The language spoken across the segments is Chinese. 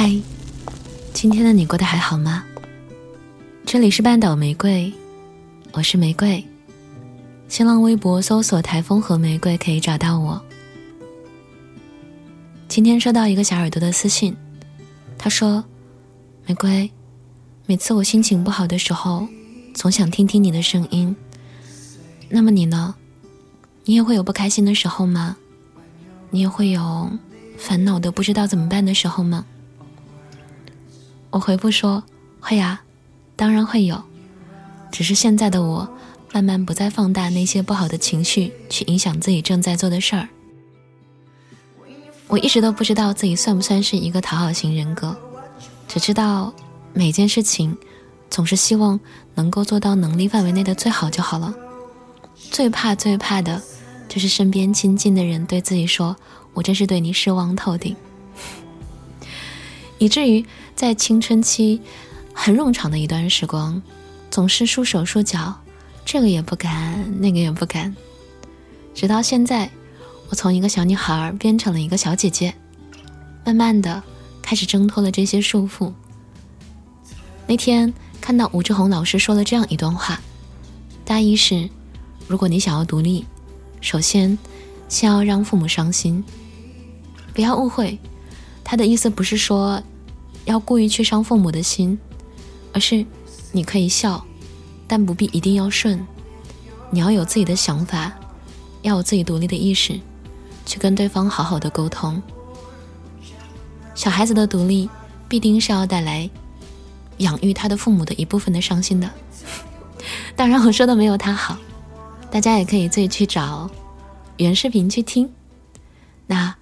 嗨，今天的你过得还好吗？这里是半岛玫瑰，我是玫瑰。新浪微博搜索“台风和玫瑰”可以找到我。今天收到一个小耳朵的私信，他说：“玫瑰，每次我心情不好的时候，总想听听你的声音。那么你呢？你也会有不开心的时候吗？你也会有烦恼的不知道怎么办的时候吗？”我回复说：“会呀，当然会有，只是现在的我慢慢不再放大那些不好的情绪，去影响自己正在做的事儿。我一直都不知道自己算不算是一个讨好型人格，只知道每件事情总是希望能够做到能力范围内的最好就好了。最怕最怕的就是身边亲近的人对自己说：‘我真是对你失望透顶。’以至于。”在青春期很冗长的一段时光，总是束手束脚，这个也不敢，那个也不敢。直到现在，我从一个小女孩变成了一个小姐姐，慢慢的开始挣脱了这些束缚。那天看到吴志红老师说了这样一段话，大意是：如果你想要独立，首先先要让父母伤心。不要误会，他的意思不是说。要故意去伤父母的心，而是你可以笑，但不必一定要顺。你要有自己的想法，要有自己独立的意识，去跟对方好好的沟通。小孩子的独立必定是要带来养育他的父母的一部分的伤心的。当然，我说的没有他好，大家也可以自己去找原视频去听。那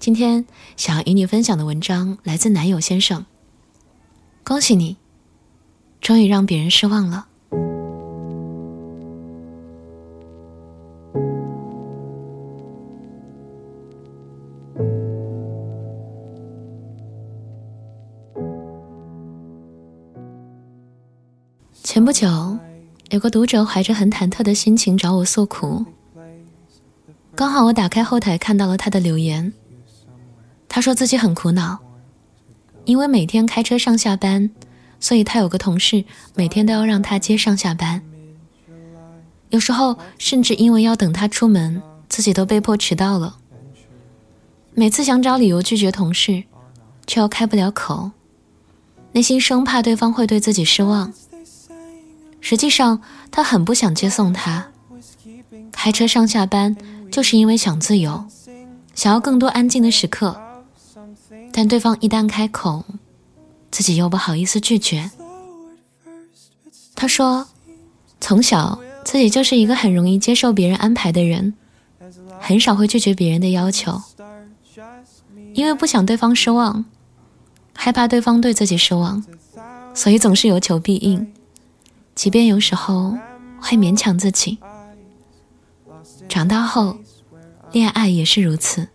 今天想要与你分享的文章来自男友先生。恭喜你，终于让别人失望了。前不久，有个读者怀着很忐忑的心情找我诉苦，刚好我打开后台看到了他的留言，他说自己很苦恼。因为每天开车上下班，所以他有个同事每天都要让他接上下班。有时候甚至因为要等他出门，自己都被迫迟到了。每次想找理由拒绝同事，却又开不了口，内心生怕对方会对自己失望。实际上，他很不想接送他，开车上下班就是因为想自由，想要更多安静的时刻。但对方一旦开口，自己又不好意思拒绝。他说：“从小自己就是一个很容易接受别人安排的人，很少会拒绝别人的要求，因为不想对方失望，害怕对方对自己失望，所以总是有求必应，即便有时候会勉强自己。长大后，恋爱也是如此。”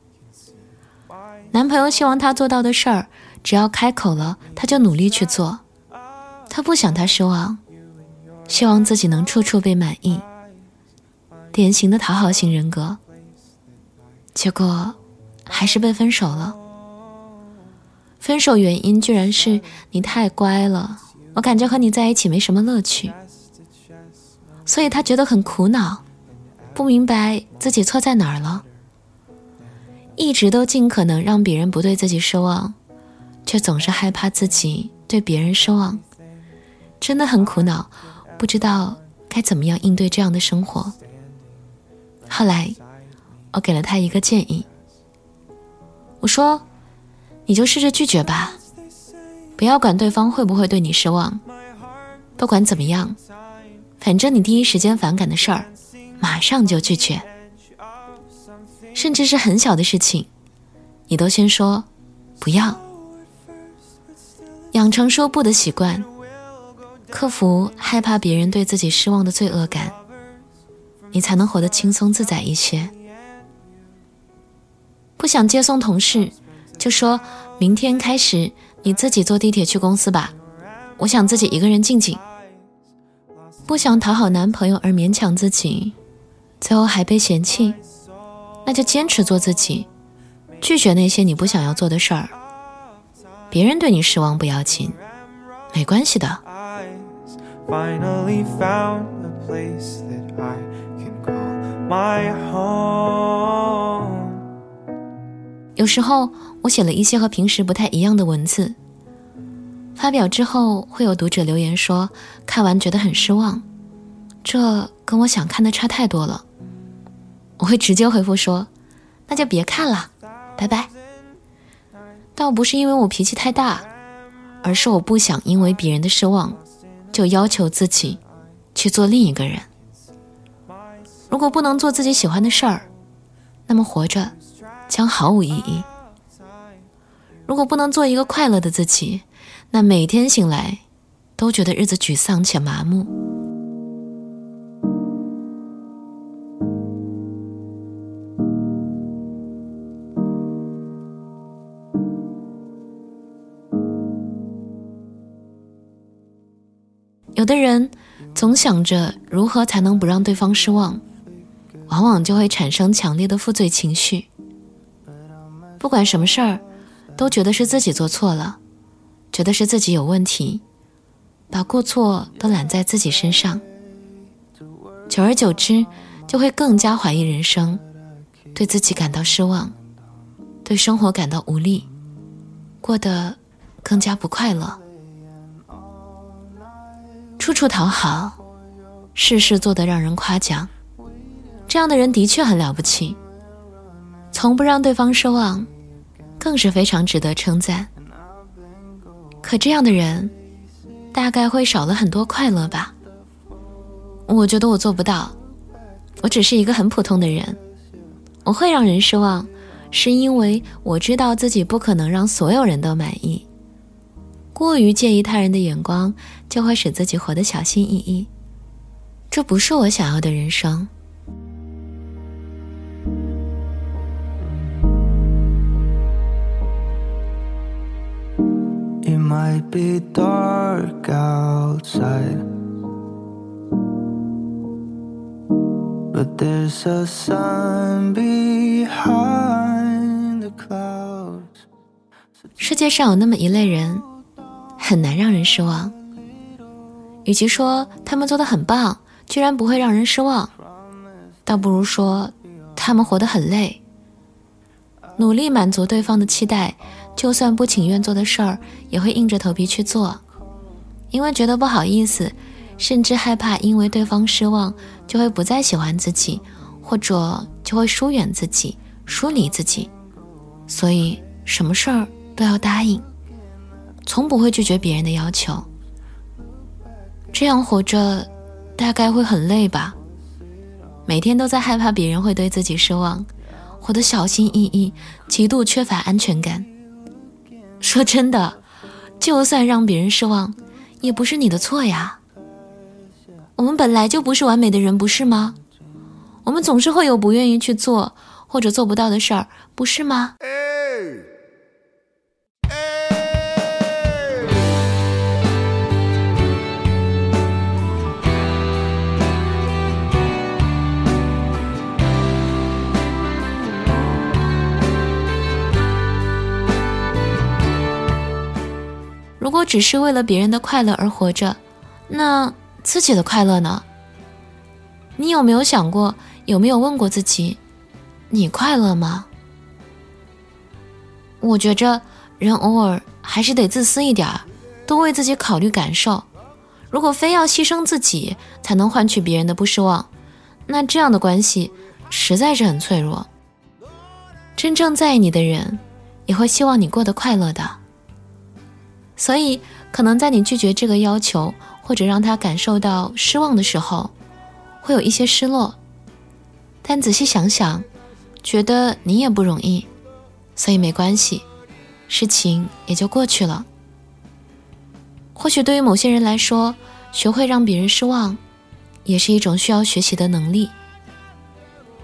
男朋友希望她做到的事儿，只要开口了，她就努力去做。她不想他失望，希望自己能处处被满意。典型的讨好型人格。结果还是被分手了。分手原因居然是你太乖了，我感觉和你在一起没什么乐趣。所以他觉得很苦恼，不明白自己错在哪儿了。一直都尽可能让别人不对自己失望，却总是害怕自己对别人失望，真的很苦恼，不知道该怎么样应对这样的生活。后来，我给了他一个建议，我说：“你就试着拒绝吧，不要管对方会不会对你失望，不管怎么样，反正你第一时间反感的事儿，马上就拒绝。”甚至是很小的事情，你都先说不要，养成说不的习惯，克服害怕别人对自己失望的罪恶感，你才能活得轻松自在一些。不想接送同事，就说明天开始你自己坐地铁去公司吧，我想自己一个人静静。不想讨好男朋友而勉强自己，最后还被嫌弃。那就坚持做自己，拒绝那些你不想要做的事儿。别人对你失望不要紧，没关系的。有时候我写了一些和平时不太一样的文字，发表之后会有读者留言说看完觉得很失望，这跟我想看的差太多了。我会直接回复说，那就别看了，拜拜。倒不是因为我脾气太大，而是我不想因为别人的失望，就要求自己去做另一个人。如果不能做自己喜欢的事儿，那么活着。将毫无意义。如果不能做一个快乐的自己，那每天醒来都觉得日子沮丧且麻木。有的人总想着如何才能不让对方失望，往往就会产生强烈的负罪情绪。不管什么事儿，都觉得是自己做错了，觉得是自己有问题，把过错都揽在自己身上。久而久之，就会更加怀疑人生，对自己感到失望，对生活感到无力，过得更加不快乐，处处讨好，事事做得让人夸奖。这样的人的确很了不起，从不让对方失望。更是非常值得称赞。可这样的人，大概会少了很多快乐吧？我觉得我做不到。我只是一个很普通的人，我会让人失望，是因为我知道自己不可能让所有人都满意。过于介意他人的眼光，就会使自己活得小心翼翼。这不是我想要的人生。It might be dark outside but there's a sun behind the clouds 世界上有那么一类人很难让人失望。与其说他们做的很棒居然不会让人失望倒不如说他们活得很累。努力满足对方的期待就算不情愿做的事儿，也会硬着头皮去做，因为觉得不好意思，甚至害怕因为对方失望就会不再喜欢自己，或者就会疏远自己、疏离自己，所以什么事儿都要答应，从不会拒绝别人的要求。这样活着，大概会很累吧？每天都在害怕别人会对自己失望，活得小心翼翼，极度缺乏安全感。说真的，就算让别人失望，也不是你的错呀。我们本来就不是完美的人，不是吗？我们总是会有不愿意去做或者做不到的事儿，不是吗？只是为了别人的快乐而活着，那自己的快乐呢？你有没有想过？有没有问过自己，你快乐吗？我觉着人偶尔还是得自私一点，多为自己考虑感受。如果非要牺牲自己才能换取别人的不失望，那这样的关系实在是很脆弱。真正在意你的人，也会希望你过得快乐的。所以，可能在你拒绝这个要求，或者让他感受到失望的时候，会有一些失落。但仔细想想，觉得你也不容易，所以没关系，事情也就过去了。或许对于某些人来说，学会让别人失望，也是一种需要学习的能力。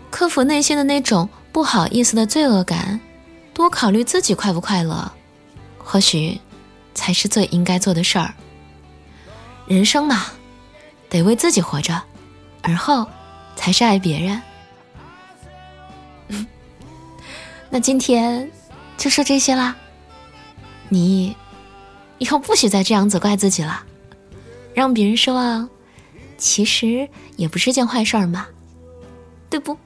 克服内心的那种不好意思的罪恶感，多考虑自己快不快乐，或许。才是最应该做的事儿。人生嘛，得为自己活着，而后才是爱别人。那今天就说这些啦，你以后不许再这样责怪自己了。让别人失望，其实也不是件坏事儿嘛，对不？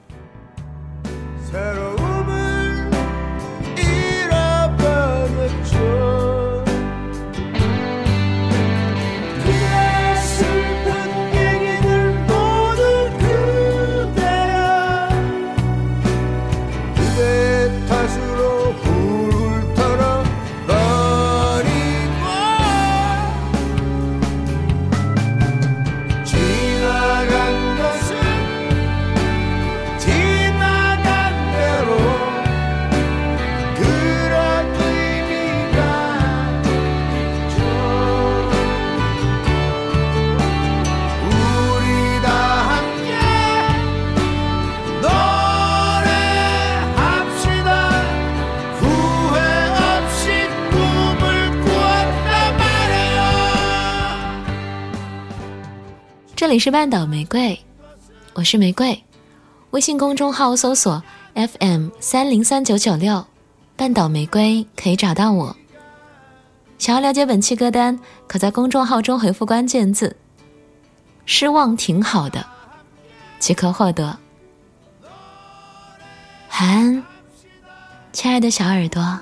这里是半岛玫瑰，我是玫瑰。微信公众号搜索 FM 三零三九九六，半岛玫瑰可以找到我。想要了解本期歌单，可在公众号中回复关键字“失望挺好的”，即可获得。晚安，亲爱的小耳朵。